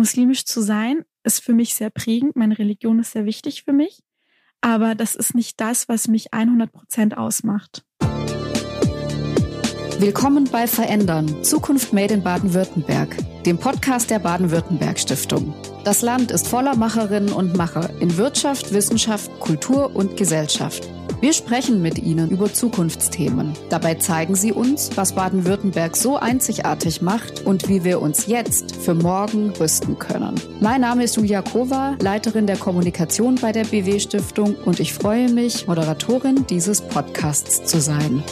muslimisch zu sein ist für mich sehr prägend. Meine Religion ist sehr wichtig für mich. Aber das ist nicht das, was mich 100 Prozent ausmacht. Willkommen bei Verändern. Zukunft Made in Baden-Württemberg, dem Podcast der Baden-Württemberg Stiftung. Das Land ist voller Macherinnen und Macher in Wirtschaft, Wissenschaft, Kultur und Gesellschaft. Wir sprechen mit Ihnen über Zukunftsthemen. Dabei zeigen Sie uns, was Baden-Württemberg so einzigartig macht und wie wir uns jetzt für morgen rüsten können. Mein Name ist Julia Kova, Leiterin der Kommunikation bei der BW Stiftung und ich freue mich, Moderatorin dieses Podcasts zu sein.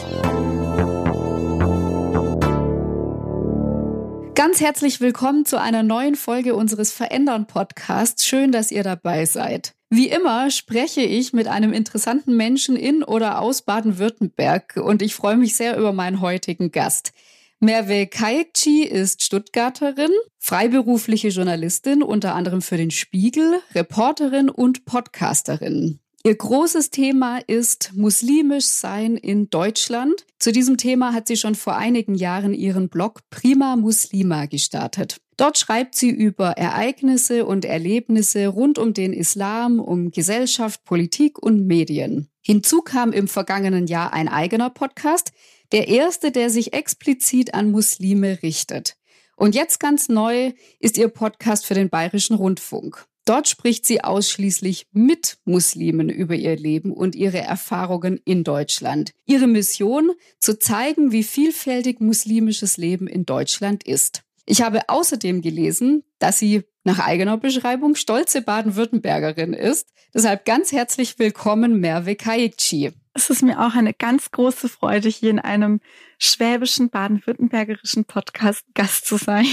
Ganz herzlich willkommen zu einer neuen Folge unseres Verändern Podcasts. Schön, dass ihr dabei seid. Wie immer spreche ich mit einem interessanten Menschen in oder aus Baden-Württemberg und ich freue mich sehr über meinen heutigen Gast. Merve Kayekci ist Stuttgarterin, freiberufliche Journalistin, unter anderem für den Spiegel, Reporterin und Podcasterin. Ihr großes Thema ist muslimisch sein in Deutschland. Zu diesem Thema hat sie schon vor einigen Jahren ihren Blog Prima Muslima gestartet. Dort schreibt sie über Ereignisse und Erlebnisse rund um den Islam, um Gesellschaft, Politik und Medien. Hinzu kam im vergangenen Jahr ein eigener Podcast, der erste, der sich explizit an Muslime richtet. Und jetzt ganz neu ist ihr Podcast für den Bayerischen Rundfunk. Dort spricht sie ausschließlich mit Muslimen über ihr Leben und ihre Erfahrungen in Deutschland. Ihre Mission, zu zeigen, wie vielfältig muslimisches Leben in Deutschland ist. Ich habe außerdem gelesen, dass sie nach eigener Beschreibung stolze Baden-Württembergerin ist. Deshalb ganz herzlich willkommen, Merve Kaici. Es ist mir auch eine ganz große Freude, hier in einem schwäbischen, baden-württembergerischen Podcast Gast zu sein.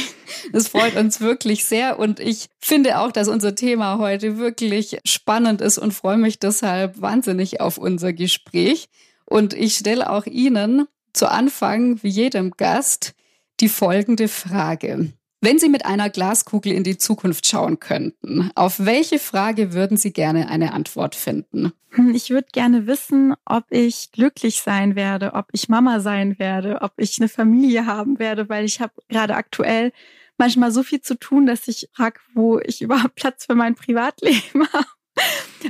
Das freut uns wirklich sehr und ich finde auch, dass unser Thema heute wirklich spannend ist und freue mich deshalb wahnsinnig auf unser Gespräch. Und ich stelle auch Ihnen zu Anfang, wie jedem Gast, die folgende Frage. Wenn Sie mit einer Glaskugel in die Zukunft schauen könnten, auf welche Frage würden Sie gerne eine Antwort finden? Hm, ich würde gerne wissen, ob ich glücklich sein werde, ob ich Mama sein werde, ob ich eine Familie haben werde, weil ich habe gerade aktuell manchmal so viel zu tun, dass ich frage, wo ich überhaupt Platz für mein Privatleben habe.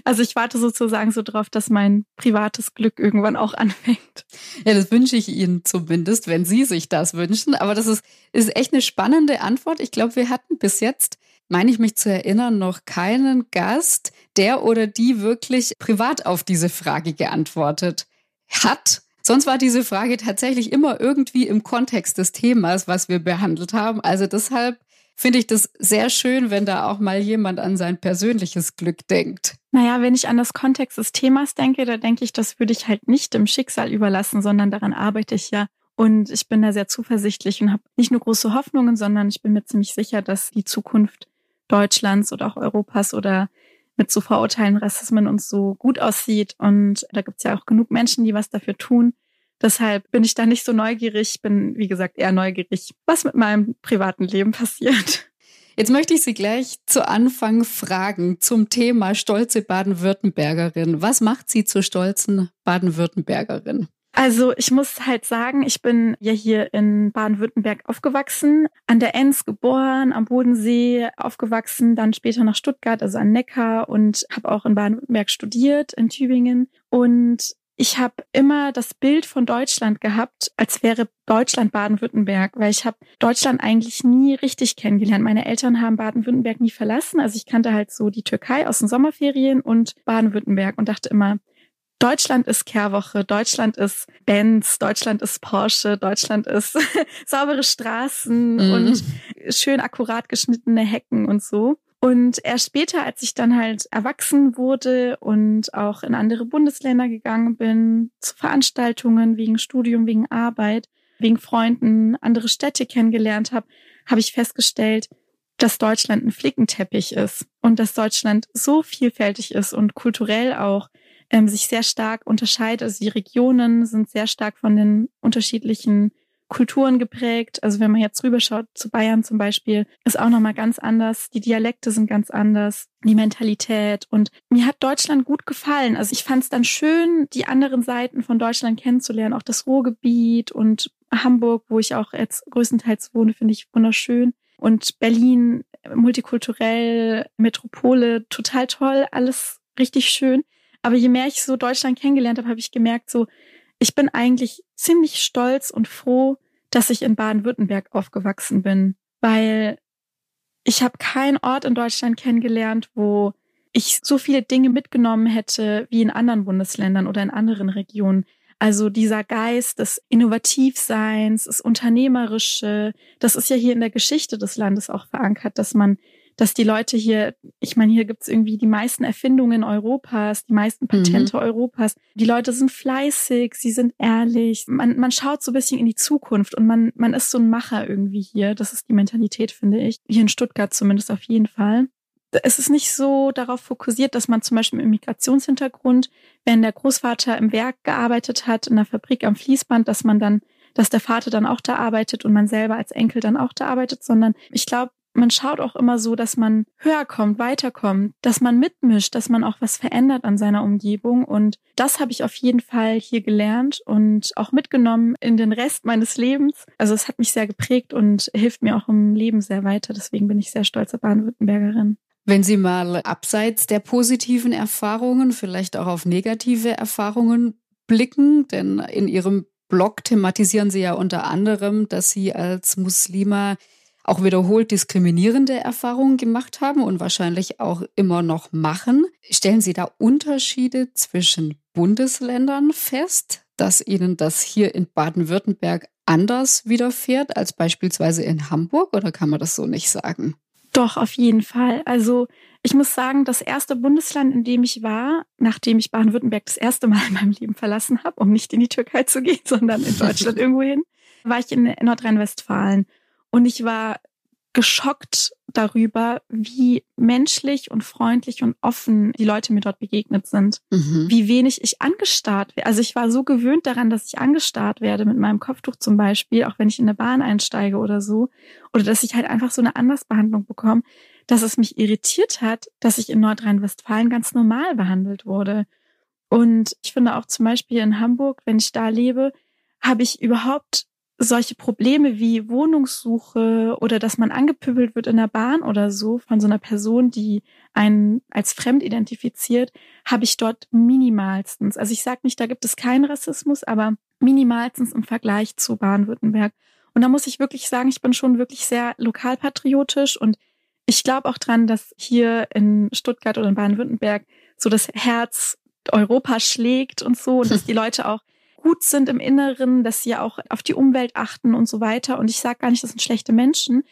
Also ich warte sozusagen so drauf, dass mein privates Glück irgendwann auch anfängt. Ja, das wünsche ich Ihnen zumindest, wenn Sie sich das wünschen. Aber das ist, ist echt eine spannende Antwort. Ich glaube, wir hatten bis jetzt, meine ich mich zu erinnern, noch keinen Gast, der oder die wirklich privat auf diese Frage geantwortet hat. Sonst war diese Frage tatsächlich immer irgendwie im Kontext des Themas, was wir behandelt haben. Also deshalb finde ich das sehr schön, wenn da auch mal jemand an sein persönliches Glück denkt. Naja, wenn ich an das Kontext des Themas denke, da denke ich, das würde ich halt nicht dem Schicksal überlassen, sondern daran arbeite ich ja. Und ich bin da sehr zuversichtlich und habe nicht nur große Hoffnungen, sondern ich bin mir ziemlich sicher, dass die Zukunft Deutschlands oder auch Europas oder mit so Vorurteilen, Rassismen und so gut aussieht. Und da gibt es ja auch genug Menschen, die was dafür tun. Deshalb bin ich da nicht so neugierig, bin, wie gesagt, eher neugierig, was mit meinem privaten Leben passiert. Jetzt möchte ich Sie gleich zu Anfang fragen zum Thema stolze Baden-Württembergerin. Was macht Sie zur stolzen Baden-Württembergerin? Also ich muss halt sagen, ich bin ja hier in Baden-Württemberg aufgewachsen, an der Enns geboren, am Bodensee aufgewachsen, dann später nach Stuttgart, also an Neckar und habe auch in Baden-Württemberg studiert, in Tübingen. Und ich habe immer das Bild von Deutschland gehabt, als wäre Deutschland Baden-Württemberg, weil ich habe Deutschland eigentlich nie richtig kennengelernt. Meine Eltern haben Baden-Württemberg nie verlassen. Also ich kannte halt so die Türkei aus den Sommerferien und Baden-Württemberg und dachte immer, Deutschland ist Kehrwoche, Deutschland ist Benz, Deutschland ist Porsche, Deutschland ist saubere Straßen mhm. und schön akkurat geschnittene Hecken und so. Und erst später, als ich dann halt erwachsen wurde und auch in andere Bundesländer gegangen bin, zu Veranstaltungen wegen Studium, wegen Arbeit, wegen Freunden, andere Städte kennengelernt habe, habe ich festgestellt, dass Deutschland ein Flickenteppich ist und dass Deutschland so vielfältig ist und kulturell auch ähm, sich sehr stark unterscheidet. Also die Regionen sind sehr stark von den unterschiedlichen Kulturen geprägt. Also wenn man jetzt rüberschaut zu Bayern zum Beispiel, ist auch nochmal ganz anders. Die Dialekte sind ganz anders, die Mentalität. Und mir hat Deutschland gut gefallen. Also ich fand es dann schön, die anderen Seiten von Deutschland kennenzulernen. Auch das Ruhrgebiet und Hamburg, wo ich auch jetzt größtenteils wohne, finde ich wunderschön. Und Berlin multikulturell, Metropole, total toll, alles richtig schön. Aber je mehr ich so Deutschland kennengelernt habe, habe ich gemerkt, so, ich bin eigentlich ziemlich stolz und froh, dass ich in Baden-Württemberg aufgewachsen bin, weil ich habe keinen Ort in Deutschland kennengelernt, wo ich so viele Dinge mitgenommen hätte wie in anderen Bundesländern oder in anderen Regionen. Also dieser Geist des Innovativseins, des Unternehmerische, das ist ja hier in der Geschichte des Landes auch verankert, dass man dass die Leute hier, ich meine, hier gibt's irgendwie die meisten Erfindungen Europas, die meisten Patente mhm. Europas. Die Leute sind fleißig, sie sind ehrlich. Man, man schaut so ein bisschen in die Zukunft und man, man ist so ein Macher irgendwie hier. Das ist die Mentalität, finde ich. Hier in Stuttgart zumindest auf jeden Fall. Es ist nicht so darauf fokussiert, dass man zum Beispiel im Migrationshintergrund, wenn der Großvater im Werk gearbeitet hat, in der Fabrik am Fließband, dass man dann dass der Vater dann auch da arbeitet und man selber als Enkel dann auch da arbeitet, sondern ich glaube, man schaut auch immer so, dass man höher kommt, weiterkommt, dass man mitmischt, dass man auch was verändert an seiner Umgebung. Und das habe ich auf jeden Fall hier gelernt und auch mitgenommen in den Rest meines Lebens. Also es hat mich sehr geprägt und hilft mir auch im Leben sehr weiter. Deswegen bin ich sehr stolze Baden-Württembergerin. Wenn Sie mal abseits der positiven Erfahrungen, vielleicht auch auf negative Erfahrungen blicken, denn in Ihrem Blog thematisieren Sie ja unter anderem, dass Sie als Muslima auch wiederholt diskriminierende Erfahrungen gemacht haben und wahrscheinlich auch immer noch machen. Stellen Sie da Unterschiede zwischen Bundesländern fest, dass Ihnen das hier in Baden-Württemberg anders widerfährt als beispielsweise in Hamburg oder kann man das so nicht sagen? Doch, auf jeden Fall. Also ich muss sagen, das erste Bundesland, in dem ich war, nachdem ich Baden-Württemberg das erste Mal in meinem Leben verlassen habe, um nicht in die Türkei zu gehen, sondern in Deutschland irgendwo hin, war ich in Nordrhein-Westfalen. Und ich war geschockt darüber, wie menschlich und freundlich und offen die Leute mir dort begegnet sind. Mhm. Wie wenig ich angestarrt werde. Also ich war so gewöhnt daran, dass ich angestarrt werde mit meinem Kopftuch zum Beispiel, auch wenn ich in eine Bahn einsteige oder so. Oder dass ich halt einfach so eine Andersbehandlung bekomme, dass es mich irritiert hat, dass ich in Nordrhein-Westfalen ganz normal behandelt wurde. Und ich finde auch zum Beispiel in Hamburg, wenn ich da lebe, habe ich überhaupt solche Probleme wie Wohnungssuche oder dass man angepöbelt wird in der Bahn oder so von so einer Person, die einen als fremd identifiziert, habe ich dort minimalstens. Also ich sage nicht, da gibt es keinen Rassismus, aber minimalstens im Vergleich zu Baden-Württemberg. Und da muss ich wirklich sagen, ich bin schon wirklich sehr lokalpatriotisch und ich glaube auch dran, dass hier in Stuttgart oder in Baden-Württemberg so das Herz Europa schlägt und so und dass die Leute auch gut sind im Inneren, dass sie auch auf die Umwelt achten und so weiter. Und ich sage gar nicht, das sind schlechte Menschen.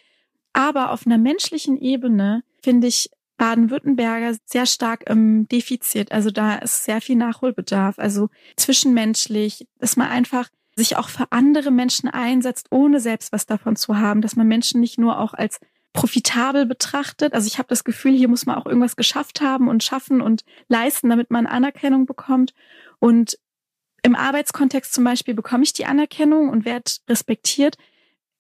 Aber auf einer menschlichen Ebene finde ich Baden-Württemberger sehr stark im Defizit. Also da ist sehr viel Nachholbedarf. Also zwischenmenschlich, dass man einfach sich auch für andere Menschen einsetzt, ohne selbst was davon zu haben, dass man Menschen nicht nur auch als profitabel betrachtet. Also ich habe das Gefühl, hier muss man auch irgendwas geschafft haben und schaffen und leisten, damit man Anerkennung bekommt. Und im Arbeitskontext zum Beispiel bekomme ich die Anerkennung und werde respektiert,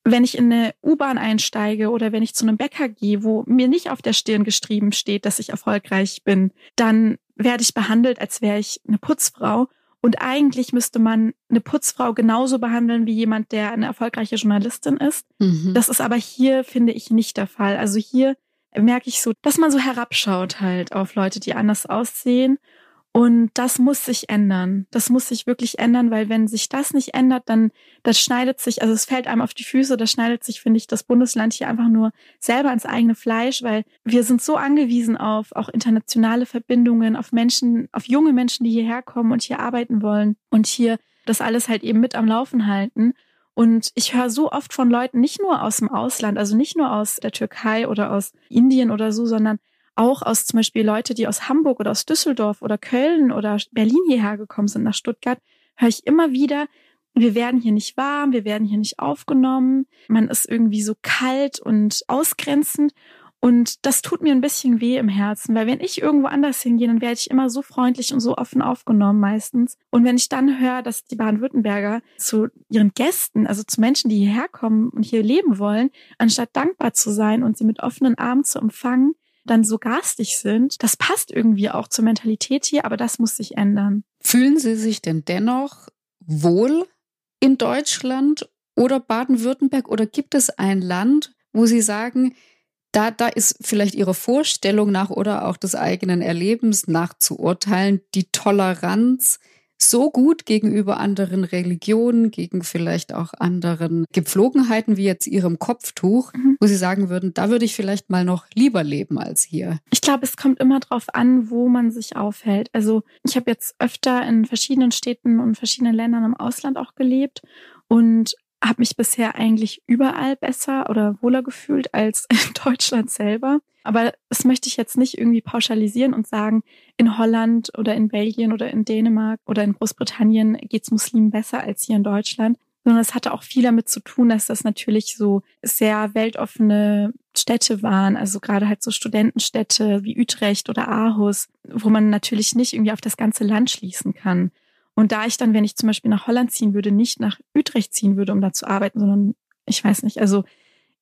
wenn ich in eine U-Bahn einsteige oder wenn ich zu einem Bäcker gehe, wo mir nicht auf der Stirn geschrieben steht, dass ich erfolgreich bin, dann werde ich behandelt, als wäre ich eine Putzfrau. Und eigentlich müsste man eine Putzfrau genauso behandeln wie jemand, der eine erfolgreiche Journalistin ist. Mhm. Das ist aber hier, finde ich, nicht der Fall. Also hier merke ich so, dass man so herabschaut halt auf Leute, die anders aussehen und das muss sich ändern. Das muss sich wirklich ändern, weil wenn sich das nicht ändert, dann das schneidet sich, also es fällt einem auf die Füße, das schneidet sich, finde ich, das Bundesland hier einfach nur selber ins eigene Fleisch, weil wir sind so angewiesen auf auch internationale Verbindungen, auf Menschen, auf junge Menschen, die hierher kommen und hier arbeiten wollen und hier das alles halt eben mit am Laufen halten. Und ich höre so oft von Leuten, nicht nur aus dem Ausland, also nicht nur aus der Türkei oder aus Indien oder so, sondern auch aus zum Beispiel Leute, die aus Hamburg oder aus Düsseldorf oder Köln oder Berlin hierher gekommen sind nach Stuttgart, höre ich immer wieder, wir werden hier nicht warm, wir werden hier nicht aufgenommen, man ist irgendwie so kalt und ausgrenzend. Und das tut mir ein bisschen weh im Herzen, weil wenn ich irgendwo anders hingehe, dann werde ich immer so freundlich und so offen aufgenommen meistens. Und wenn ich dann höre, dass die Baden-Württemberger zu ihren Gästen, also zu Menschen, die hierher kommen und hier leben wollen, anstatt dankbar zu sein und sie mit offenen Armen zu empfangen, dann so garstig sind. Das passt irgendwie auch zur Mentalität hier, aber das muss sich ändern. Fühlen Sie sich denn dennoch wohl in Deutschland oder Baden-Württemberg oder gibt es ein Land, wo Sie sagen, da, da ist vielleicht Ihrer Vorstellung nach oder auch des eigenen Erlebens nach zu urteilen, die Toleranz so gut gegenüber anderen Religionen, gegen vielleicht auch anderen Gepflogenheiten wie jetzt ihrem Kopftuch, mhm. wo Sie sagen würden, da würde ich vielleicht mal noch lieber leben als hier? Ich glaube, es kommt immer darauf an, wo man sich aufhält. Also ich habe jetzt öfter in verschiedenen Städten und verschiedenen Ländern im Ausland auch gelebt und habe mich bisher eigentlich überall besser oder wohler gefühlt als in Deutschland selber. Aber das möchte ich jetzt nicht irgendwie pauschalisieren und sagen, in Holland oder in Belgien oder in Dänemark oder in Großbritannien geht's Muslimen besser als hier in Deutschland. Sondern es hatte auch viel damit zu tun, dass das natürlich so sehr weltoffene Städte waren, also gerade halt so Studentenstädte wie Utrecht oder Aarhus, wo man natürlich nicht irgendwie auf das ganze Land schließen kann. Und da ich dann, wenn ich zum Beispiel nach Holland ziehen würde, nicht nach Utrecht ziehen würde, um da zu arbeiten, sondern ich weiß nicht, also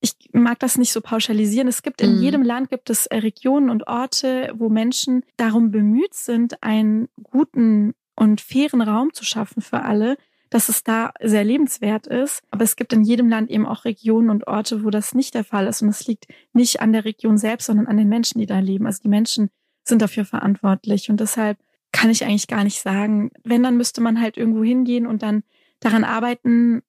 ich mag das nicht so pauschalisieren. Es gibt in mhm. jedem Land gibt es äh, Regionen und Orte, wo Menschen darum bemüht sind, einen guten und fairen Raum zu schaffen für alle, dass es da sehr lebenswert ist. Aber es gibt in jedem Land eben auch Regionen und Orte, wo das nicht der Fall ist. Und es liegt nicht an der Region selbst, sondern an den Menschen, die da leben. Also die Menschen sind dafür verantwortlich. Und deshalb kann ich eigentlich gar nicht sagen. Wenn, dann müsste man halt irgendwo hingehen und dann daran arbeiten,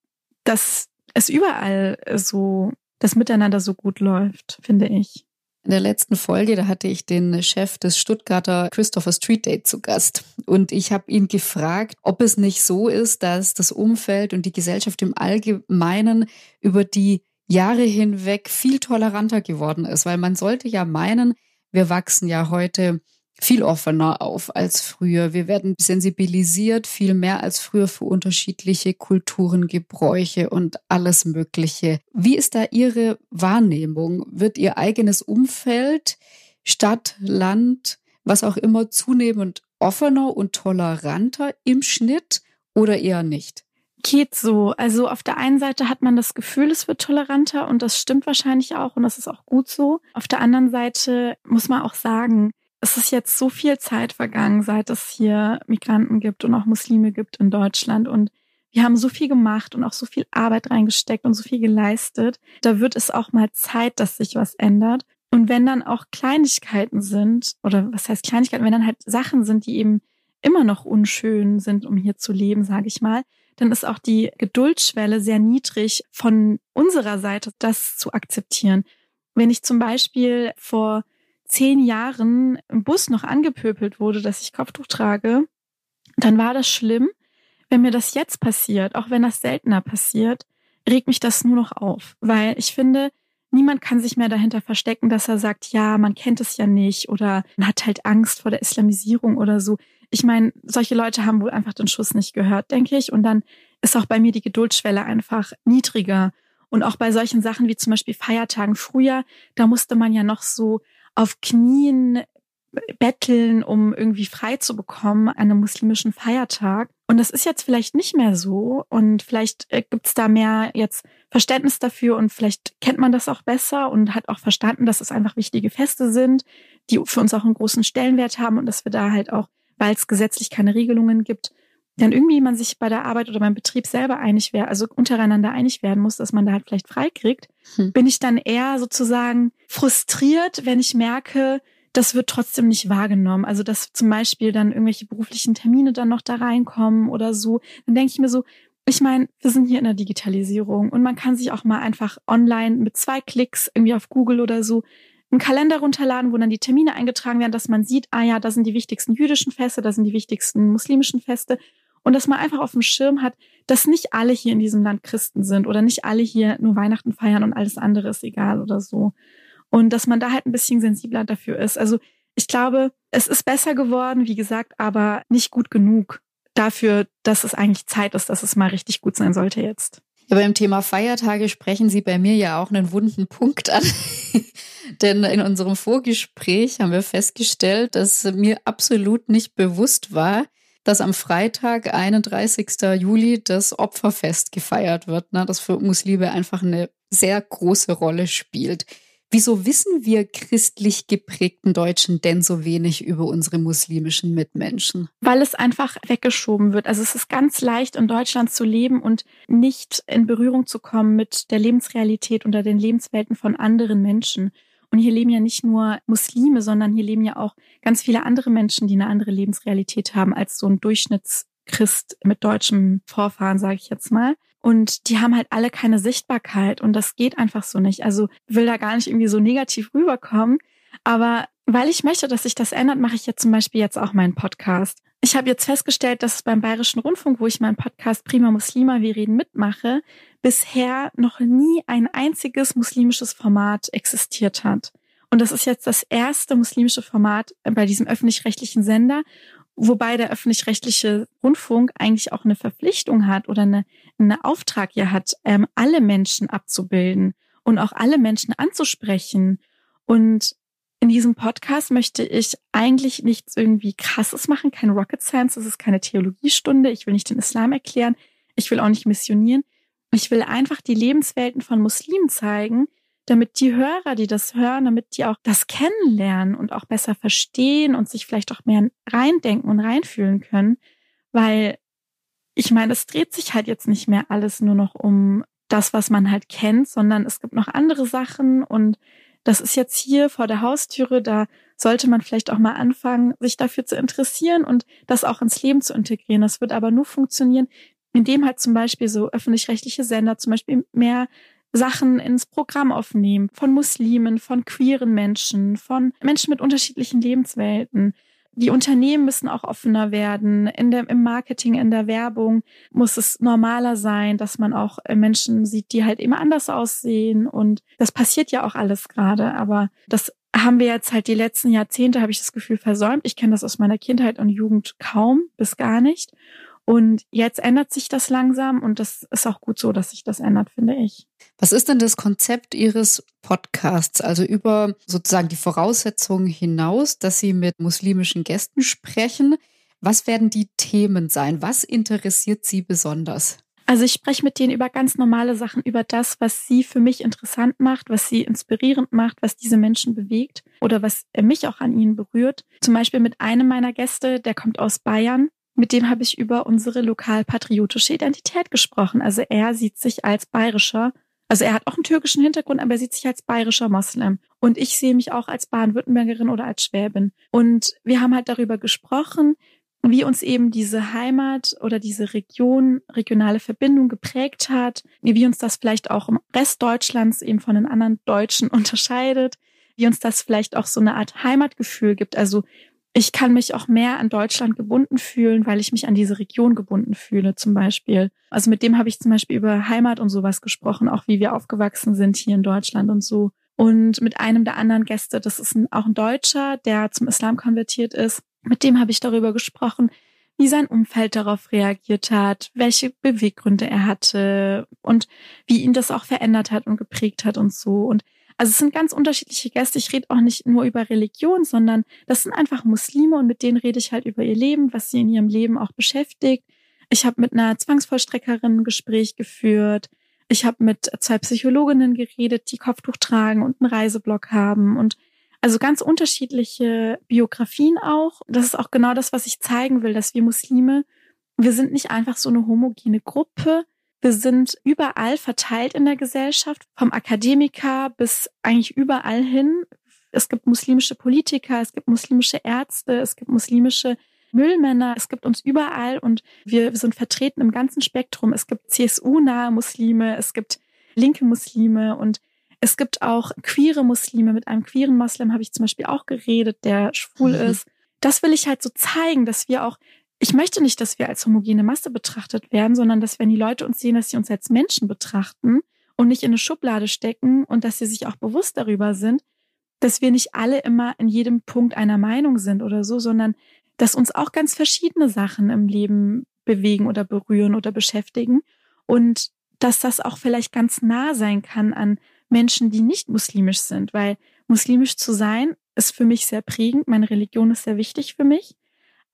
dass es überall so das Miteinander so gut läuft, finde ich. In der letzten Folge, da hatte ich den Chef des Stuttgarter Christopher Street Day zu Gast. Und ich habe ihn gefragt, ob es nicht so ist, dass das Umfeld und die Gesellschaft im Allgemeinen über die Jahre hinweg viel toleranter geworden ist. Weil man sollte ja meinen, wir wachsen ja heute viel offener auf als früher. Wir werden sensibilisiert, viel mehr als früher für unterschiedliche Kulturen, Gebräuche und alles Mögliche. Wie ist da Ihre Wahrnehmung? Wird Ihr eigenes Umfeld, Stadt, Land, was auch immer zunehmend offener und toleranter im Schnitt oder eher nicht? Geht so. Also auf der einen Seite hat man das Gefühl, es wird toleranter und das stimmt wahrscheinlich auch und das ist auch gut so. Auf der anderen Seite muss man auch sagen, es ist jetzt so viel Zeit vergangen, seit es hier Migranten gibt und auch Muslime gibt in Deutschland. Und wir haben so viel gemacht und auch so viel Arbeit reingesteckt und so viel geleistet. Da wird es auch mal Zeit, dass sich was ändert. Und wenn dann auch Kleinigkeiten sind, oder was heißt Kleinigkeiten, wenn dann halt Sachen sind, die eben immer noch unschön sind, um hier zu leben, sage ich mal, dann ist auch die Geduldsschwelle sehr niedrig von unserer Seite, das zu akzeptieren. Wenn ich zum Beispiel vor zehn Jahren im Bus noch angepöpelt wurde, dass ich Kopftuch trage, dann war das schlimm. Wenn mir das jetzt passiert, auch wenn das seltener passiert, regt mich das nur noch auf, weil ich finde, niemand kann sich mehr dahinter verstecken, dass er sagt, ja, man kennt es ja nicht oder man hat halt Angst vor der Islamisierung oder so. Ich meine, solche Leute haben wohl einfach den Schuss nicht gehört, denke ich. Und dann ist auch bei mir die Geduldsschwelle einfach niedriger. Und auch bei solchen Sachen wie zum Beispiel Feiertagen früher, da musste man ja noch so auf Knien betteln, um irgendwie frei zu bekommen an einem muslimischen Feiertag. Und das ist jetzt vielleicht nicht mehr so. Und vielleicht äh, gibt's da mehr jetzt Verständnis dafür und vielleicht kennt man das auch besser und hat auch verstanden, dass es einfach wichtige Feste sind, die für uns auch einen großen Stellenwert haben und dass wir da halt auch, weil es gesetzlich keine Regelungen gibt, dann irgendwie man sich bei der Arbeit oder beim Betrieb selber einig wäre, also untereinander einig werden muss, dass man da halt vielleicht frei kriegt, hm. bin ich dann eher sozusagen frustriert, wenn ich merke, das wird trotzdem nicht wahrgenommen. Also dass zum Beispiel dann irgendwelche beruflichen Termine dann noch da reinkommen oder so. Dann denke ich mir so, ich meine, wir sind hier in der Digitalisierung und man kann sich auch mal einfach online mit zwei Klicks irgendwie auf Google oder so einen Kalender runterladen, wo dann die Termine eingetragen werden, dass man sieht, ah ja, da sind die wichtigsten jüdischen Feste, da sind die wichtigsten muslimischen Feste und dass man einfach auf dem Schirm hat, dass nicht alle hier in diesem Land Christen sind oder nicht alle hier nur Weihnachten feiern und alles andere ist egal oder so. Und dass man da halt ein bisschen sensibler dafür ist. Also ich glaube, es ist besser geworden, wie gesagt, aber nicht gut genug dafür, dass es eigentlich Zeit ist, dass es mal richtig gut sein sollte jetzt. Ja, beim Thema Feiertage sprechen Sie bei mir ja auch einen wunden Punkt an. Denn in unserem Vorgespräch haben wir festgestellt, dass mir absolut nicht bewusst war, dass am Freitag, 31. Juli, das Opferfest gefeiert wird, ne, das für Muslime einfach eine sehr große Rolle spielt. Wieso wissen wir christlich geprägten Deutschen denn so wenig über unsere muslimischen Mitmenschen? Weil es einfach weggeschoben wird. Also es ist ganz leicht in Deutschland zu leben und nicht in Berührung zu kommen mit der Lebensrealität oder den Lebenswelten von anderen Menschen. Und hier leben ja nicht nur Muslime, sondern hier leben ja auch ganz viele andere Menschen, die eine andere Lebensrealität haben als so ein Durchschnittschrist mit deutschem Vorfahren, sage ich jetzt mal. Und die haben halt alle keine Sichtbarkeit und das geht einfach so nicht. Also will da gar nicht irgendwie so negativ rüberkommen. Aber weil ich möchte, dass sich das ändert, mache ich jetzt zum Beispiel jetzt auch meinen Podcast. Ich habe jetzt festgestellt, dass beim Bayerischen Rundfunk, wo ich meinen Podcast Prima Muslima, wir reden mitmache, bisher noch nie ein einziges muslimisches Format existiert hat. Und das ist jetzt das erste muslimische Format bei diesem öffentlich-rechtlichen Sender. Wobei der öffentlich-rechtliche Rundfunk eigentlich auch eine Verpflichtung hat oder eine, eine Auftrag ja hat, ähm, alle Menschen abzubilden und auch alle Menschen anzusprechen. Und in diesem Podcast möchte ich eigentlich nichts irgendwie krasses machen, kein Rocket Science, das ist keine Theologiestunde, ich will nicht den Islam erklären, ich will auch nicht missionieren. Ich will einfach die Lebenswelten von Muslimen zeigen, damit die Hörer, die das hören, damit die auch das kennenlernen und auch besser verstehen und sich vielleicht auch mehr reindenken und reinfühlen können. Weil ich meine, es dreht sich halt jetzt nicht mehr alles nur noch um das, was man halt kennt, sondern es gibt noch andere Sachen und das ist jetzt hier vor der Haustüre, da sollte man vielleicht auch mal anfangen, sich dafür zu interessieren und das auch ins Leben zu integrieren. Das wird aber nur funktionieren, indem halt zum Beispiel so öffentlich-rechtliche Sender zum Beispiel mehr Sachen ins Programm aufnehmen, von Muslimen, von queeren Menschen, von Menschen mit unterschiedlichen Lebenswelten. Die Unternehmen müssen auch offener werden. In der, Im Marketing, in der Werbung muss es normaler sein, dass man auch äh, Menschen sieht, die halt immer anders aussehen. Und das passiert ja auch alles gerade. Aber das haben wir jetzt halt die letzten Jahrzehnte, habe ich das Gefühl, versäumt. Ich kenne das aus meiner Kindheit und Jugend kaum bis gar nicht. Und jetzt ändert sich das langsam und das ist auch gut so, dass sich das ändert, finde ich. Was ist denn das Konzept Ihres Podcasts? Also über sozusagen die Voraussetzungen hinaus, dass Sie mit muslimischen Gästen sprechen. Was werden die Themen sein? Was interessiert Sie besonders? Also ich spreche mit denen über ganz normale Sachen, über das, was sie für mich interessant macht, was sie inspirierend macht, was diese Menschen bewegt oder was mich auch an ihnen berührt. Zum Beispiel mit einem meiner Gäste, der kommt aus Bayern mit dem habe ich über unsere lokalpatriotische Identität gesprochen. Also er sieht sich als bayerischer, also er hat auch einen türkischen Hintergrund, aber er sieht sich als bayerischer Moslem. Und ich sehe mich auch als Baden-Württembergerin oder als Schwäbin. Und wir haben halt darüber gesprochen, wie uns eben diese Heimat oder diese Region, regionale Verbindung geprägt hat, wie uns das vielleicht auch im Rest Deutschlands eben von den anderen Deutschen unterscheidet, wie uns das vielleicht auch so eine Art Heimatgefühl gibt. Also ich kann mich auch mehr an Deutschland gebunden fühlen, weil ich mich an diese Region gebunden fühle, zum Beispiel. Also mit dem habe ich zum Beispiel über Heimat und sowas gesprochen, auch wie wir aufgewachsen sind hier in Deutschland und so. Und mit einem der anderen Gäste, das ist ein, auch ein Deutscher, der zum Islam konvertiert ist, mit dem habe ich darüber gesprochen, wie sein Umfeld darauf reagiert hat, welche Beweggründe er hatte und wie ihn das auch verändert hat und geprägt hat und so. Und also es sind ganz unterschiedliche Gäste. Ich rede auch nicht nur über Religion, sondern das sind einfach Muslime und mit denen rede ich halt über ihr Leben, was sie in ihrem Leben auch beschäftigt. Ich habe mit einer Zwangsvollstreckerin ein Gespräch geführt. Ich habe mit zwei Psychologinnen geredet, die Kopftuch tragen und einen Reiseblock haben und also ganz unterschiedliche Biografien auch. Das ist auch genau das, was ich zeigen will, dass wir Muslime, wir sind nicht einfach so eine homogene Gruppe, wir sind überall verteilt in der Gesellschaft, vom Akademiker bis eigentlich überall hin. Es gibt muslimische Politiker, es gibt muslimische Ärzte, es gibt muslimische Müllmänner, es gibt uns überall und wir sind vertreten im ganzen Spektrum. Es gibt CSU-nahe Muslime, es gibt linke Muslime und es gibt auch queere Muslime. Mit einem queeren Moslem habe ich zum Beispiel auch geredet, der schwul mhm. ist. Das will ich halt so zeigen, dass wir auch ich möchte nicht, dass wir als homogene Masse betrachtet werden, sondern dass wenn die Leute uns sehen, dass sie uns als Menschen betrachten und nicht in eine Schublade stecken und dass sie sich auch bewusst darüber sind, dass wir nicht alle immer in jedem Punkt einer Meinung sind oder so, sondern dass uns auch ganz verschiedene Sachen im Leben bewegen oder berühren oder beschäftigen und dass das auch vielleicht ganz nah sein kann an Menschen, die nicht muslimisch sind, weil muslimisch zu sein ist für mich sehr prägend, meine Religion ist sehr wichtig für mich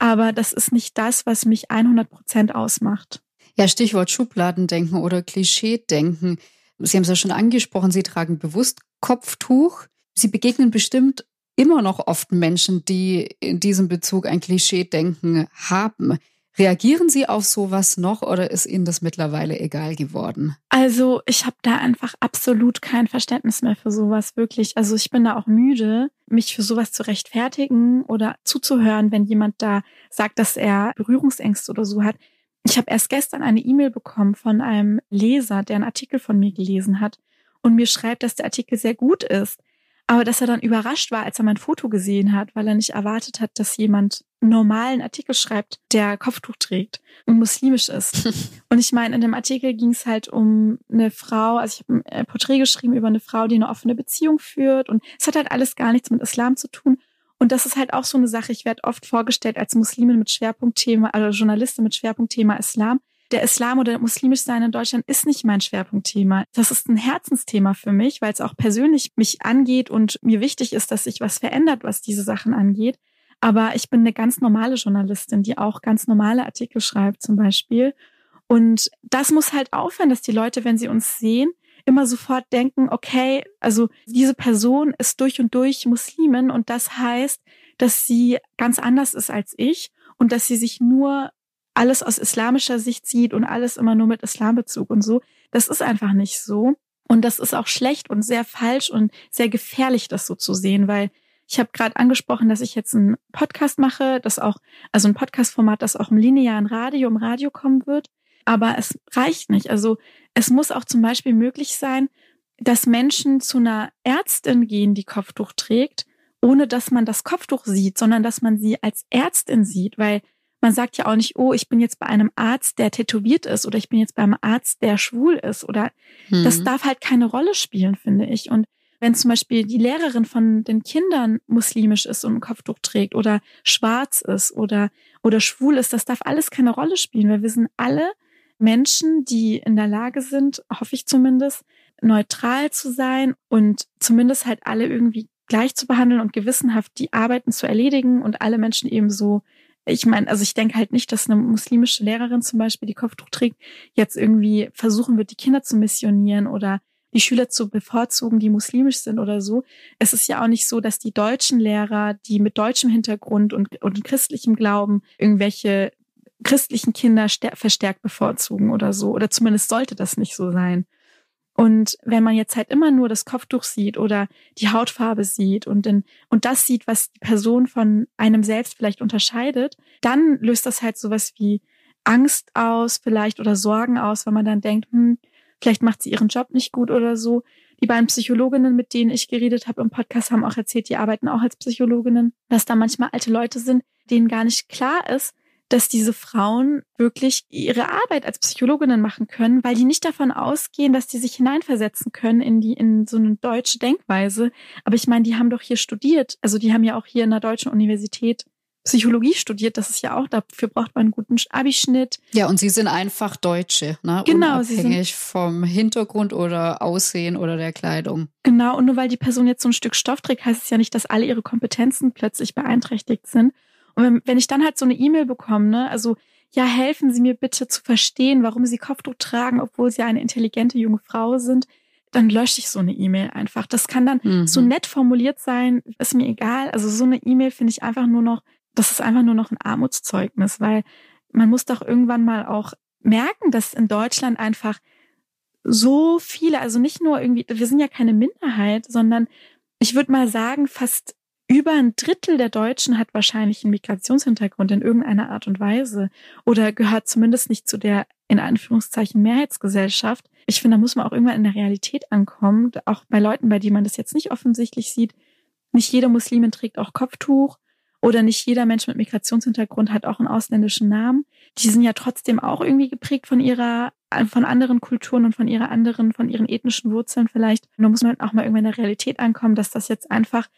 aber das ist nicht das, was mich 100 Prozent ausmacht. Ja, Stichwort Schubladendenken oder Klischeedenken. Sie haben es ja schon angesprochen, Sie tragen bewusst Kopftuch. Sie begegnen bestimmt immer noch oft Menschen, die in diesem Bezug ein Klischeedenken haben. Reagieren Sie auf sowas noch oder ist Ihnen das mittlerweile egal geworden? Also ich habe da einfach absolut kein Verständnis mehr für sowas, wirklich. Also ich bin da auch müde, mich für sowas zu rechtfertigen oder zuzuhören, wenn jemand da sagt, dass er Berührungsängste oder so hat. Ich habe erst gestern eine E-Mail bekommen von einem Leser, der einen Artikel von mir gelesen hat und mir schreibt, dass der Artikel sehr gut ist. Aber dass er dann überrascht war, als er mein Foto gesehen hat, weil er nicht erwartet hat, dass jemand einen normalen Artikel schreibt, der Kopftuch trägt und muslimisch ist. und ich meine, in dem Artikel ging es halt um eine Frau, also ich habe ein Porträt geschrieben über eine Frau, die eine offene Beziehung führt und es hat halt alles gar nichts mit Islam zu tun. Und das ist halt auch so eine Sache. Ich werde oft vorgestellt als Muslimin mit Schwerpunktthema, also Journalistin mit Schwerpunktthema Islam der Islam oder muslimisch sein in Deutschland ist nicht mein Schwerpunktthema. Das ist ein Herzensthema für mich, weil es auch persönlich mich angeht und mir wichtig ist, dass sich was verändert, was diese Sachen angeht. Aber ich bin eine ganz normale Journalistin, die auch ganz normale Artikel schreibt zum Beispiel. Und das muss halt aufhören, dass die Leute, wenn sie uns sehen, immer sofort denken, okay, also diese Person ist durch und durch Muslimin und das heißt, dass sie ganz anders ist als ich und dass sie sich nur alles aus islamischer Sicht sieht und alles immer nur mit Islambezug und so. Das ist einfach nicht so. Und das ist auch schlecht und sehr falsch und sehr gefährlich, das so zu sehen, weil ich habe gerade angesprochen, dass ich jetzt einen Podcast mache, das auch, also ein Podcast-Format, das auch im linearen Radio, im Radio kommen wird. Aber es reicht nicht. Also es muss auch zum Beispiel möglich sein, dass Menschen zu einer Ärztin gehen, die Kopftuch trägt, ohne dass man das Kopftuch sieht, sondern dass man sie als Ärztin sieht, weil man sagt ja auch nicht, oh, ich bin jetzt bei einem Arzt, der tätowiert ist oder ich bin jetzt beim Arzt, der schwul ist oder mhm. das darf halt keine Rolle spielen, finde ich. Und wenn zum Beispiel die Lehrerin von den Kindern muslimisch ist und ein Kopftuch trägt oder schwarz ist oder, oder schwul ist, das darf alles keine Rolle spielen, weil wir sind alle Menschen, die in der Lage sind, hoffe ich zumindest, neutral zu sein und zumindest halt alle irgendwie gleich zu behandeln und gewissenhaft die Arbeiten zu erledigen und alle Menschen eben so ich meine, also ich denke halt nicht, dass eine muslimische Lehrerin zum Beispiel, die Kopftuch trägt, jetzt irgendwie versuchen wird, die Kinder zu missionieren oder die Schüler zu bevorzugen, die muslimisch sind oder so. Es ist ja auch nicht so, dass die deutschen Lehrer, die mit deutschem Hintergrund und, und christlichem Glauben irgendwelche christlichen Kinder verstärkt bevorzugen oder so. Oder zumindest sollte das nicht so sein. Und wenn man jetzt halt immer nur das Kopftuch sieht oder die Hautfarbe sieht und, in, und das sieht, was die Person von einem selbst vielleicht unterscheidet, dann löst das halt sowas wie Angst aus, vielleicht oder Sorgen aus, wenn man dann denkt, hm, vielleicht macht sie ihren Job nicht gut oder so. Die beiden Psychologinnen, mit denen ich geredet habe im Podcast, haben auch erzählt, die arbeiten auch als Psychologinnen, dass da manchmal alte Leute sind, denen gar nicht klar ist, dass diese Frauen wirklich ihre Arbeit als Psychologinnen machen können, weil die nicht davon ausgehen, dass die sich hineinversetzen können in die, in so eine deutsche Denkweise. Aber ich meine, die haben doch hier studiert. Also die haben ja auch hier in der deutschen Universität Psychologie studiert. Das ist ja auch, dafür braucht man einen guten Abischnitt. Ja, und sie sind einfach Deutsche, ne? Genau. Unabhängig vom Hintergrund oder Aussehen oder der Kleidung. Genau. Und nur weil die Person jetzt so ein Stück Stoff trägt, heißt es ja nicht, dass alle ihre Kompetenzen plötzlich beeinträchtigt sind. Und wenn, wenn ich dann halt so eine E-Mail bekomme, ne, also ja, helfen Sie mir bitte zu verstehen, warum Sie Kopftuch tragen, obwohl Sie eine intelligente junge Frau sind, dann lösche ich so eine E-Mail einfach. Das kann dann mhm. so nett formuliert sein, ist mir egal. Also so eine E-Mail finde ich einfach nur noch, das ist einfach nur noch ein Armutszeugnis, weil man muss doch irgendwann mal auch merken, dass in Deutschland einfach so viele, also nicht nur irgendwie, wir sind ja keine Minderheit, sondern ich würde mal sagen, fast über ein Drittel der Deutschen hat wahrscheinlich einen Migrationshintergrund in irgendeiner Art und Weise oder gehört zumindest nicht zu der in Anführungszeichen Mehrheitsgesellschaft. Ich finde, da muss man auch irgendwann in der Realität ankommen, auch bei Leuten, bei denen man das jetzt nicht offensichtlich sieht. Nicht jeder Muslimin trägt auch Kopftuch oder nicht jeder Mensch mit Migrationshintergrund hat auch einen ausländischen Namen. Die sind ja trotzdem auch irgendwie geprägt von ihrer, von anderen Kulturen und von ihrer anderen, von ihren ethnischen Wurzeln vielleicht. Und da muss man auch mal irgendwann in der Realität ankommen, dass das jetzt einfach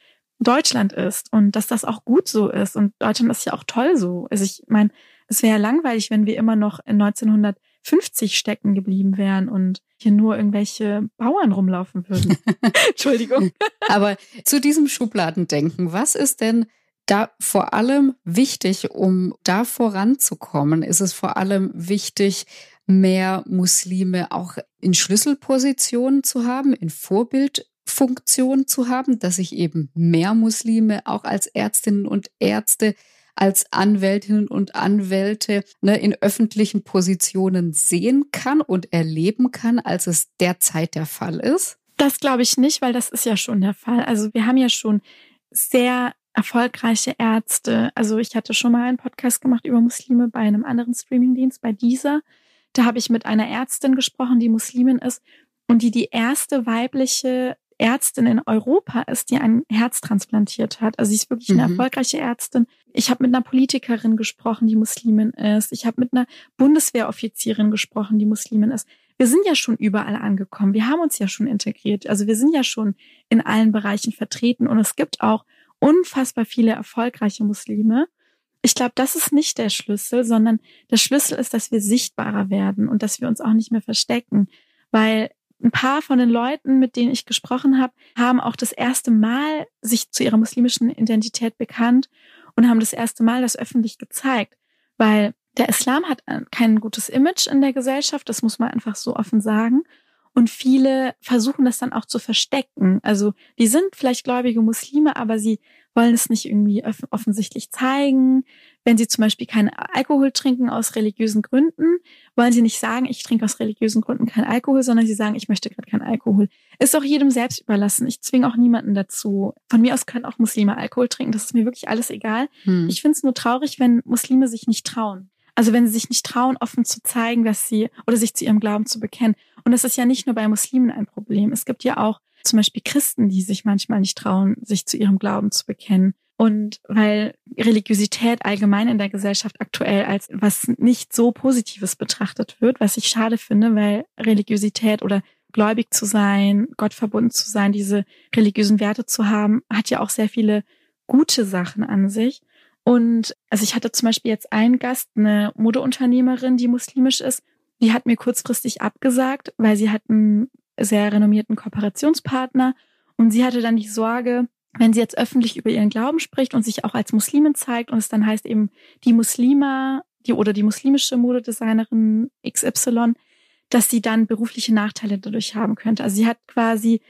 Deutschland ist und dass das auch gut so ist. Und Deutschland ist ja auch toll so. Also ich meine, es wäre ja langweilig, wenn wir immer noch in 1950 stecken geblieben wären und hier nur irgendwelche Bauern rumlaufen würden. Entschuldigung. Aber zu diesem Schubladendenken, was ist denn da vor allem wichtig, um da voranzukommen? Ist es vor allem wichtig, mehr Muslime auch in Schlüsselpositionen zu haben, in Vorbild Funktion zu haben, dass sich eben mehr Muslime auch als Ärztinnen und Ärzte als Anwältinnen und Anwälte ne, in öffentlichen Positionen sehen kann und erleben kann, als es derzeit der Fall ist? Das glaube ich nicht, weil das ist ja schon der Fall. Also wir haben ja schon sehr erfolgreiche Ärzte. Also ich hatte schon mal einen Podcast gemacht über Muslime bei einem anderen Streamingdienst, bei dieser. Da habe ich mit einer Ärztin gesprochen, die Muslimin ist und die die erste weibliche Ärztin in Europa ist, die ein Herz transplantiert hat. Also sie ist wirklich eine mhm. erfolgreiche Ärztin. Ich habe mit einer Politikerin gesprochen, die Muslimin ist. Ich habe mit einer Bundeswehroffizierin gesprochen, die Muslimin ist. Wir sind ja schon überall angekommen. Wir haben uns ja schon integriert. Also wir sind ja schon in allen Bereichen vertreten und es gibt auch unfassbar viele erfolgreiche Muslime. Ich glaube, das ist nicht der Schlüssel, sondern der Schlüssel ist, dass wir sichtbarer werden und dass wir uns auch nicht mehr verstecken. Weil ein paar von den Leuten, mit denen ich gesprochen habe, haben auch das erste Mal sich zu ihrer muslimischen Identität bekannt und haben das erste Mal das öffentlich gezeigt, weil der Islam hat kein gutes Image in der Gesellschaft, das muss man einfach so offen sagen. Und viele versuchen das dann auch zu verstecken. Also die sind vielleicht gläubige Muslime, aber sie wollen es nicht irgendwie offensichtlich zeigen. Wenn sie zum Beispiel keinen Alkohol trinken aus religiösen Gründen, wollen sie nicht sagen, ich trinke aus religiösen Gründen keinen Alkohol, sondern sie sagen, ich möchte gerade keinen Alkohol. Ist auch jedem selbst überlassen. Ich zwinge auch niemanden dazu. Von mir aus können auch Muslime Alkohol trinken. Das ist mir wirklich alles egal. Hm. Ich finde es nur traurig, wenn Muslime sich nicht trauen. Also wenn sie sich nicht trauen, offen zu zeigen, dass sie oder sich zu ihrem Glauben zu bekennen. Und das ist ja nicht nur bei Muslimen ein Problem. Es gibt ja auch zum Beispiel Christen, die sich manchmal nicht trauen, sich zu ihrem Glauben zu bekennen. Und weil Religiosität allgemein in der Gesellschaft aktuell als was nicht so Positives betrachtet wird, was ich schade finde, weil Religiosität oder gläubig zu sein, Gott verbunden zu sein, diese religiösen Werte zu haben, hat ja auch sehr viele gute Sachen an sich. Und also ich hatte zum Beispiel jetzt einen Gast, eine Modeunternehmerin, die muslimisch ist, die hat mir kurzfristig abgesagt, weil sie hat einen sehr renommierten Kooperationspartner und sie hatte dann die Sorge, wenn sie jetzt öffentlich über ihren Glauben spricht und sich auch als Muslimin zeigt und es dann heißt eben die Muslima, die oder die muslimische Modedesignerin XY, dass sie dann berufliche Nachteile dadurch haben könnte. Also sie hat quasi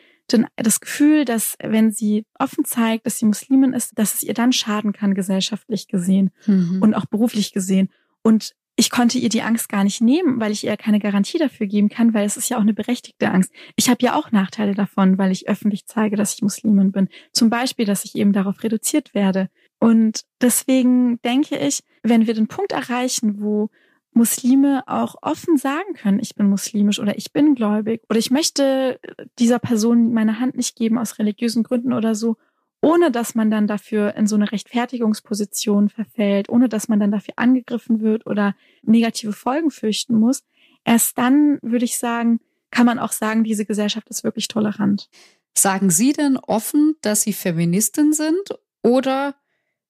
das Gefühl, dass wenn sie offen zeigt, dass sie Muslimin ist, dass es ihr dann schaden kann, gesellschaftlich gesehen mhm. und auch beruflich gesehen. Und ich konnte ihr die Angst gar nicht nehmen, weil ich ihr keine Garantie dafür geben kann, weil es ist ja auch eine berechtigte Angst. Ich habe ja auch Nachteile davon, weil ich öffentlich zeige, dass ich Muslimin bin. Zum Beispiel, dass ich eben darauf reduziert werde. Und deswegen denke ich, wenn wir den Punkt erreichen, wo Muslime auch offen sagen können, ich bin muslimisch oder ich bin gläubig oder ich möchte dieser Person meine Hand nicht geben aus religiösen Gründen oder so, ohne dass man dann dafür in so eine Rechtfertigungsposition verfällt, ohne dass man dann dafür angegriffen wird oder negative Folgen fürchten muss. Erst dann würde ich sagen, kann man auch sagen, diese Gesellschaft ist wirklich tolerant. Sagen Sie denn offen, dass Sie Feministin sind oder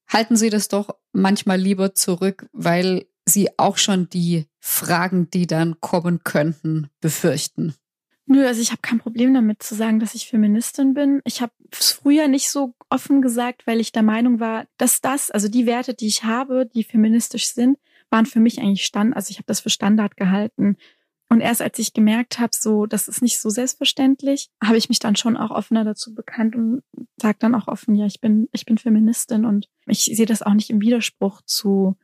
halten Sie das doch manchmal lieber zurück, weil Sie auch schon die Fragen, die dann kommen könnten, befürchten? Nö, also ich habe kein Problem damit zu sagen, dass ich Feministin bin. Ich habe es früher nicht so offen gesagt, weil ich der Meinung war, dass das, also die Werte, die ich habe, die feministisch sind, waren für mich eigentlich Stand, also ich habe das für Standard gehalten. Und erst als ich gemerkt habe, so, das ist nicht so selbstverständlich, habe ich mich dann schon auch offener dazu bekannt und sage dann auch offen, ja, ich bin, ich bin Feministin und ich sehe das auch nicht im Widerspruch zu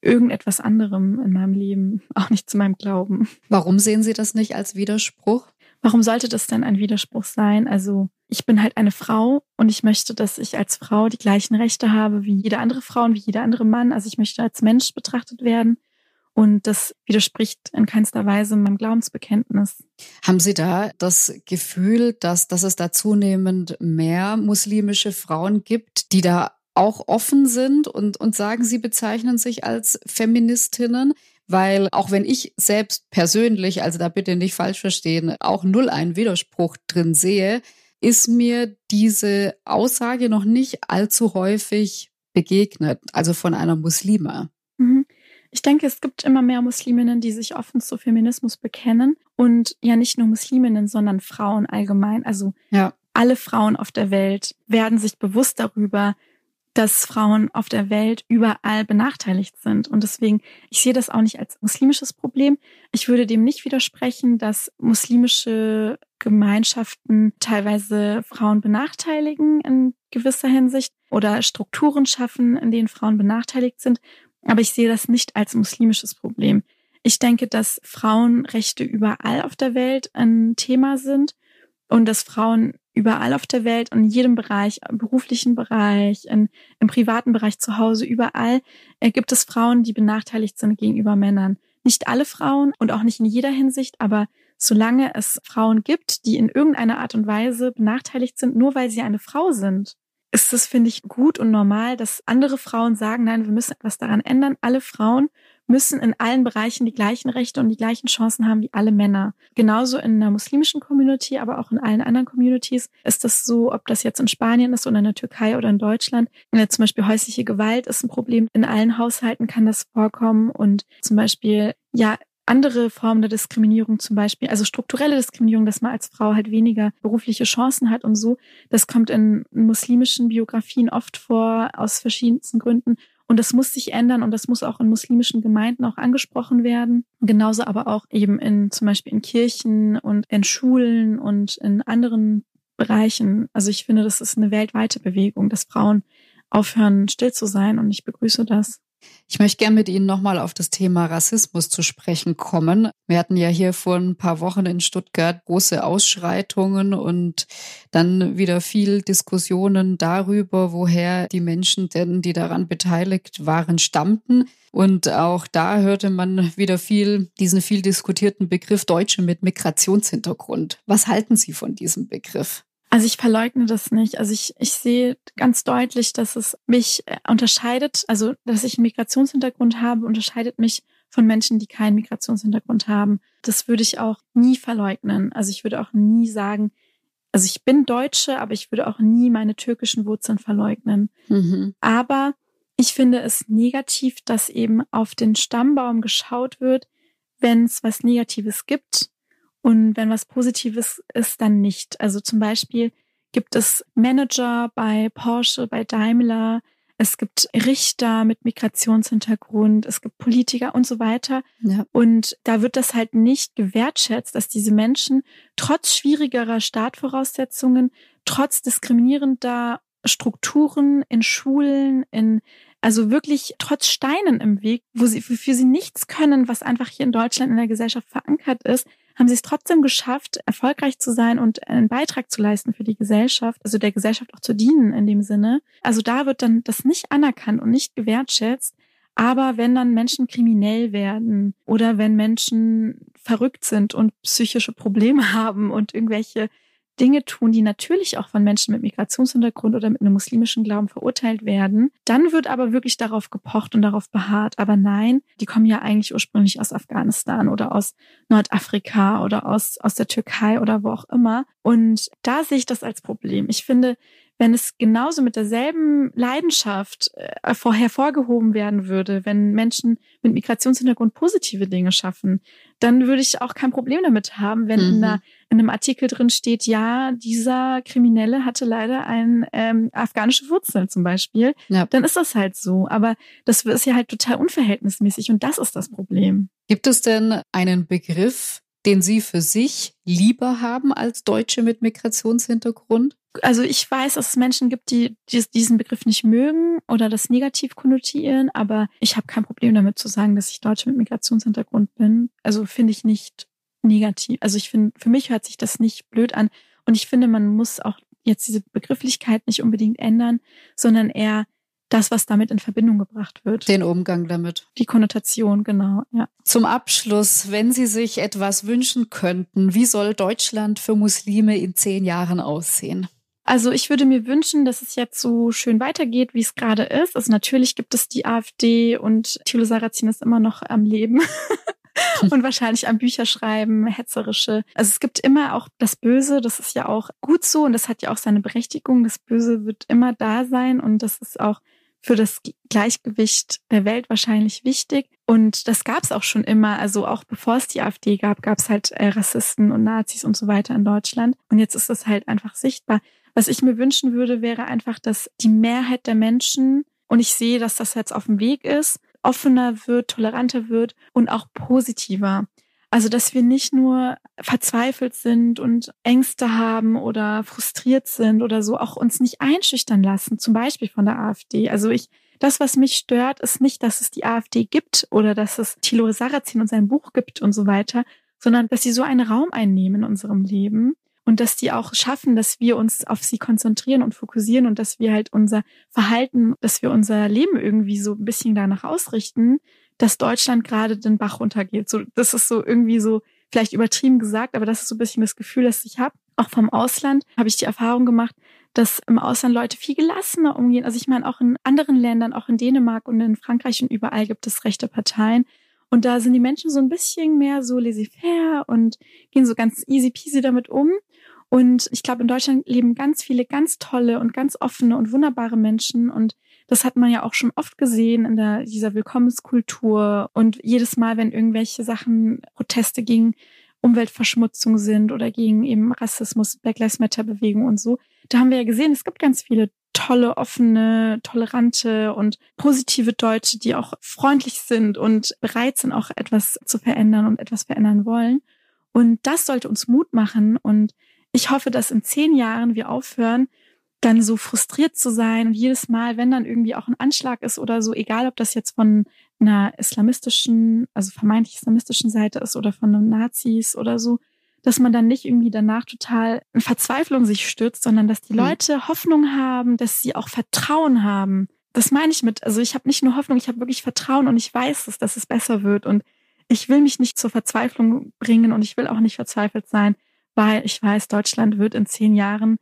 irgendetwas anderem in meinem Leben, auch nicht zu meinem Glauben. Warum sehen Sie das nicht als Widerspruch? Warum sollte das denn ein Widerspruch sein? Also ich bin halt eine Frau und ich möchte, dass ich als Frau die gleichen Rechte habe wie jede andere Frau und wie jeder andere Mann. Also ich möchte als Mensch betrachtet werden. Und das widerspricht in keinster Weise meinem Glaubensbekenntnis. Haben Sie da das Gefühl, dass, dass es da zunehmend mehr muslimische Frauen gibt, die da auch offen sind und, und sagen, sie bezeichnen sich als Feministinnen? Weil auch wenn ich selbst persönlich, also da bitte nicht falsch verstehen, auch null einen Widerspruch drin sehe, ist mir diese Aussage noch nicht allzu häufig begegnet, also von einer Muslima. Mhm. Ich denke, es gibt immer mehr Musliminnen, die sich offen zu Feminismus bekennen und ja nicht nur Musliminnen, sondern Frauen allgemein. Also ja. alle Frauen auf der Welt werden sich bewusst darüber, dass Frauen auf der Welt überall benachteiligt sind. Und deswegen, ich sehe das auch nicht als muslimisches Problem. Ich würde dem nicht widersprechen, dass muslimische Gemeinschaften teilweise Frauen benachteiligen in gewisser Hinsicht. oder Strukturen schaffen, in denen Frauen benachteiligt sind. Aber ich sehe das nicht als muslimisches Problem. Ich denke, dass Frauenrechte überall auf der Welt ein Thema sind und dass Frauen überall auf der Welt in jedem Bereich, im beruflichen Bereich, in, im privaten Bereich zu Hause, überall äh, gibt es Frauen, die benachteiligt sind gegenüber Männern. Nicht alle Frauen und auch nicht in jeder Hinsicht, aber solange es Frauen gibt, die in irgendeiner Art und Weise benachteiligt sind, nur weil sie eine Frau sind, ist es, finde ich, gut und normal, dass andere Frauen sagen, nein, wir müssen etwas daran ändern. Alle Frauen müssen in allen Bereichen die gleichen Rechte und die gleichen Chancen haben wie alle Männer. Genauso in der muslimischen Community, aber auch in allen anderen Communities ist das so, ob das jetzt in Spanien ist oder in der Türkei oder in Deutschland. Ja, zum Beispiel häusliche Gewalt ist ein Problem. In allen Haushalten kann das vorkommen und zum Beispiel, ja, andere Formen der Diskriminierung zum Beispiel, also strukturelle Diskriminierung, dass man als Frau halt weniger berufliche Chancen hat und so. Das kommt in muslimischen Biografien oft vor, aus verschiedensten Gründen. Und das muss sich ändern und das muss auch in muslimischen Gemeinden auch angesprochen werden. Genauso aber auch eben in zum Beispiel in Kirchen und in Schulen und in anderen Bereichen. Also ich finde, das ist eine weltweite Bewegung, dass Frauen aufhören, still zu sein und ich begrüße das. Ich möchte gerne mit Ihnen nochmal auf das Thema Rassismus zu sprechen kommen. Wir hatten ja hier vor ein paar Wochen in Stuttgart große Ausschreitungen und dann wieder viel Diskussionen darüber, woher die Menschen denn, die daran beteiligt waren, stammten. Und auch da hörte man wieder viel diesen viel diskutierten Begriff Deutsche mit Migrationshintergrund. Was halten Sie von diesem Begriff? Also ich verleugne das nicht. Also ich, ich sehe ganz deutlich, dass es mich äh, unterscheidet, also dass ich einen Migrationshintergrund habe, unterscheidet mich von Menschen, die keinen Migrationshintergrund haben. Das würde ich auch nie verleugnen. Also ich würde auch nie sagen, also ich bin Deutsche, aber ich würde auch nie meine türkischen Wurzeln verleugnen. Mhm. Aber ich finde es negativ, dass eben auf den Stammbaum geschaut wird, wenn es was Negatives gibt und wenn was Positives ist, dann nicht. Also zum Beispiel gibt es Manager bei Porsche, bei Daimler, es gibt Richter mit Migrationshintergrund, es gibt Politiker und so weiter. Ja. Und da wird das halt nicht gewertschätzt, dass diese Menschen trotz schwierigerer Startvoraussetzungen, trotz diskriminierender Strukturen in Schulen, in also wirklich trotz Steinen im Weg, wo sie, wofür sie nichts können, was einfach hier in Deutschland in der Gesellschaft verankert ist, haben sie es trotzdem geschafft, erfolgreich zu sein und einen Beitrag zu leisten für die Gesellschaft, also der Gesellschaft auch zu dienen in dem Sinne. Also da wird dann das nicht anerkannt und nicht gewertschätzt. Aber wenn dann Menschen kriminell werden oder wenn Menschen verrückt sind und psychische Probleme haben und irgendwelche Dinge tun, die natürlich auch von Menschen mit Migrationshintergrund oder mit einem muslimischen Glauben verurteilt werden. Dann wird aber wirklich darauf gepocht und darauf beharrt. Aber nein, die kommen ja eigentlich ursprünglich aus Afghanistan oder aus Nordafrika oder aus, aus der Türkei oder wo auch immer. Und da sehe ich das als Problem. Ich finde, wenn es genauso mit derselben Leidenschaft äh, hervorgehoben werden würde, wenn Menschen mit Migrationshintergrund positive Dinge schaffen, dann würde ich auch kein Problem damit haben, wenn mhm. in, einer, in, einem Artikel drin steht, ja, dieser Kriminelle hatte leider ein ähm, afghanische Wurzeln zum Beispiel. Ja. Dann ist das halt so. Aber das ist ja halt total unverhältnismäßig und das ist das Problem. Gibt es denn einen Begriff, den Sie für sich lieber haben als Deutsche mit Migrationshintergrund? Also ich weiß, dass es Menschen gibt, die diesen Begriff nicht mögen oder das negativ konnotieren, aber ich habe kein Problem damit zu sagen, dass ich Deutsche mit Migrationshintergrund bin. Also finde ich nicht negativ. Also ich finde, für mich hört sich das nicht blöd an. Und ich finde, man muss auch jetzt diese Begrifflichkeit nicht unbedingt ändern, sondern eher das, was damit in Verbindung gebracht wird. Den Umgang damit. Die Konnotation, genau, ja. Zum Abschluss, wenn Sie sich etwas wünschen könnten, wie soll Deutschland für Muslime in zehn Jahren aussehen? Also ich würde mir wünschen, dass es jetzt so schön weitergeht, wie es gerade ist. Also natürlich gibt es die AfD und Thilo Sarrazin ist immer noch am Leben. und wahrscheinlich am Bücherschreiben, hetzerische. Also es gibt immer auch das Böse, das ist ja auch gut so und das hat ja auch seine Berechtigung. Das Böse wird immer da sein und das ist auch für das Gleichgewicht der Welt wahrscheinlich wichtig. Und das gab es auch schon immer. Also auch bevor es die AfD gab, gab es halt äh, Rassisten und Nazis und so weiter in Deutschland. Und jetzt ist das halt einfach sichtbar. Was ich mir wünschen würde, wäre einfach, dass die Mehrheit der Menschen, und ich sehe, dass das jetzt auf dem Weg ist, offener wird, toleranter wird und auch positiver. Also, dass wir nicht nur verzweifelt sind und Ängste haben oder frustriert sind oder so, auch uns nicht einschüchtern lassen, zum Beispiel von der AfD. Also ich, das, was mich stört, ist nicht, dass es die AfD gibt oder dass es Thilo Sarrazin und sein Buch gibt und so weiter, sondern dass sie so einen Raum einnehmen in unserem Leben und dass die auch schaffen, dass wir uns auf sie konzentrieren und fokussieren und dass wir halt unser Verhalten, dass wir unser Leben irgendwie so ein bisschen danach ausrichten, dass Deutschland gerade den Bach runtergeht. So, das ist so irgendwie so vielleicht übertrieben gesagt, aber das ist so ein bisschen das Gefühl, das ich habe. Auch vom Ausland habe ich die Erfahrung gemacht, dass im Ausland Leute viel gelassener umgehen. Also ich meine, auch in anderen Ländern, auch in Dänemark und in Frankreich und überall gibt es rechte Parteien. Und da sind die Menschen so ein bisschen mehr so laissez-faire und gehen so ganz easy peasy damit um. Und ich glaube, in Deutschland leben ganz viele ganz tolle und ganz offene und wunderbare Menschen. Und das hat man ja auch schon oft gesehen in der, dieser Willkommenskultur. Und jedes Mal, wenn irgendwelche Sachen, Proteste gegen Umweltverschmutzung sind oder gegen eben Rassismus, Black Lives Matter Bewegung und so, da haben wir ja gesehen, es gibt ganz viele tolle, offene, tolerante und positive Deutsche, die auch freundlich sind und bereit sind, auch etwas zu verändern und etwas verändern wollen. Und das sollte uns Mut machen. Und ich hoffe, dass in zehn Jahren wir aufhören, dann so frustriert zu sein und jedes Mal, wenn dann irgendwie auch ein Anschlag ist oder so, egal ob das jetzt von einer islamistischen, also vermeintlich islamistischen Seite ist oder von einem Nazis oder so, dass man dann nicht irgendwie danach total in Verzweiflung sich stürzt, sondern dass die mhm. Leute Hoffnung haben, dass sie auch Vertrauen haben. Das meine ich mit, also ich habe nicht nur Hoffnung, ich habe wirklich Vertrauen und ich weiß es, dass es besser wird und ich will mich nicht zur Verzweiflung bringen und ich will auch nicht verzweifelt sein, weil ich weiß, Deutschland wird in zehn Jahren,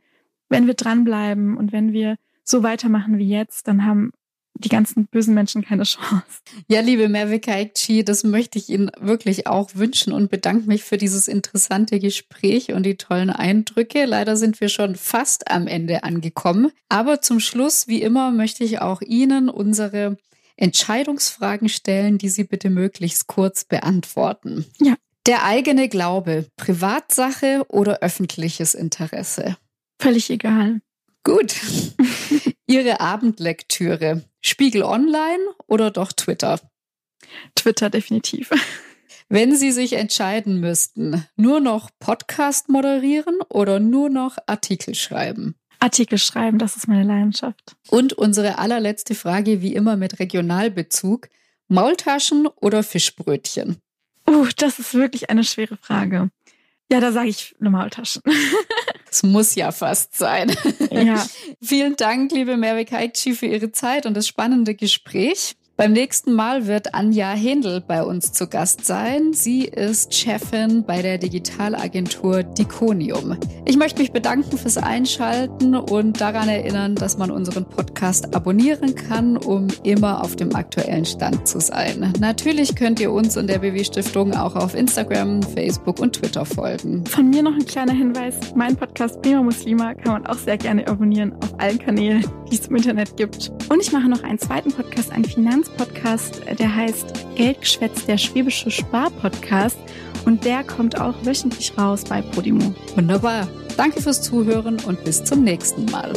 wenn wir dranbleiben und wenn wir so weitermachen wie jetzt, dann haben die ganzen bösen Menschen keine Chance. Ja, liebe Mervika Ekci, das möchte ich Ihnen wirklich auch wünschen und bedanke mich für dieses interessante Gespräch und die tollen Eindrücke. Leider sind wir schon fast am Ende angekommen. Aber zum Schluss, wie immer, möchte ich auch Ihnen unsere Entscheidungsfragen stellen, die Sie bitte möglichst kurz beantworten. Ja. Der eigene Glaube, Privatsache oder öffentliches Interesse? Völlig egal. Gut. Ihre Abendlektüre, Spiegel Online oder doch Twitter? Twitter definitiv. Wenn Sie sich entscheiden müssten, nur noch Podcast moderieren oder nur noch Artikel schreiben? Artikel schreiben, das ist meine Leidenschaft. Und unsere allerletzte Frage, wie immer mit Regionalbezug. Maultaschen oder Fischbrötchen? Uh, das ist wirklich eine schwere Frage. Ja, da sage ich eine Maultaschen. Es muss ja fast sein. Ja. Vielen Dank, liebe Mary Kaichi, für Ihre Zeit und das spannende Gespräch. Beim nächsten Mal wird Anja Händel bei uns zu Gast sein. Sie ist Chefin bei der Digitalagentur Diconium. Ich möchte mich bedanken fürs Einschalten und daran erinnern, dass man unseren Podcast abonnieren kann, um immer auf dem aktuellen Stand zu sein. Natürlich könnt ihr uns und der BW Stiftung auch auf Instagram, Facebook und Twitter folgen. Von mir noch ein kleiner Hinweis. Mein Podcast Prima Muslima kann man auch sehr gerne abonnieren auf allen Kanälen, die es im Internet gibt. Und ich mache noch einen zweiten Podcast, einen Finanz Podcast, der heißt Geldgeschwätz, der schwäbische Sparpodcast. Und der kommt auch wöchentlich raus bei Podimo. Wunderbar. Danke fürs Zuhören und bis zum nächsten Mal.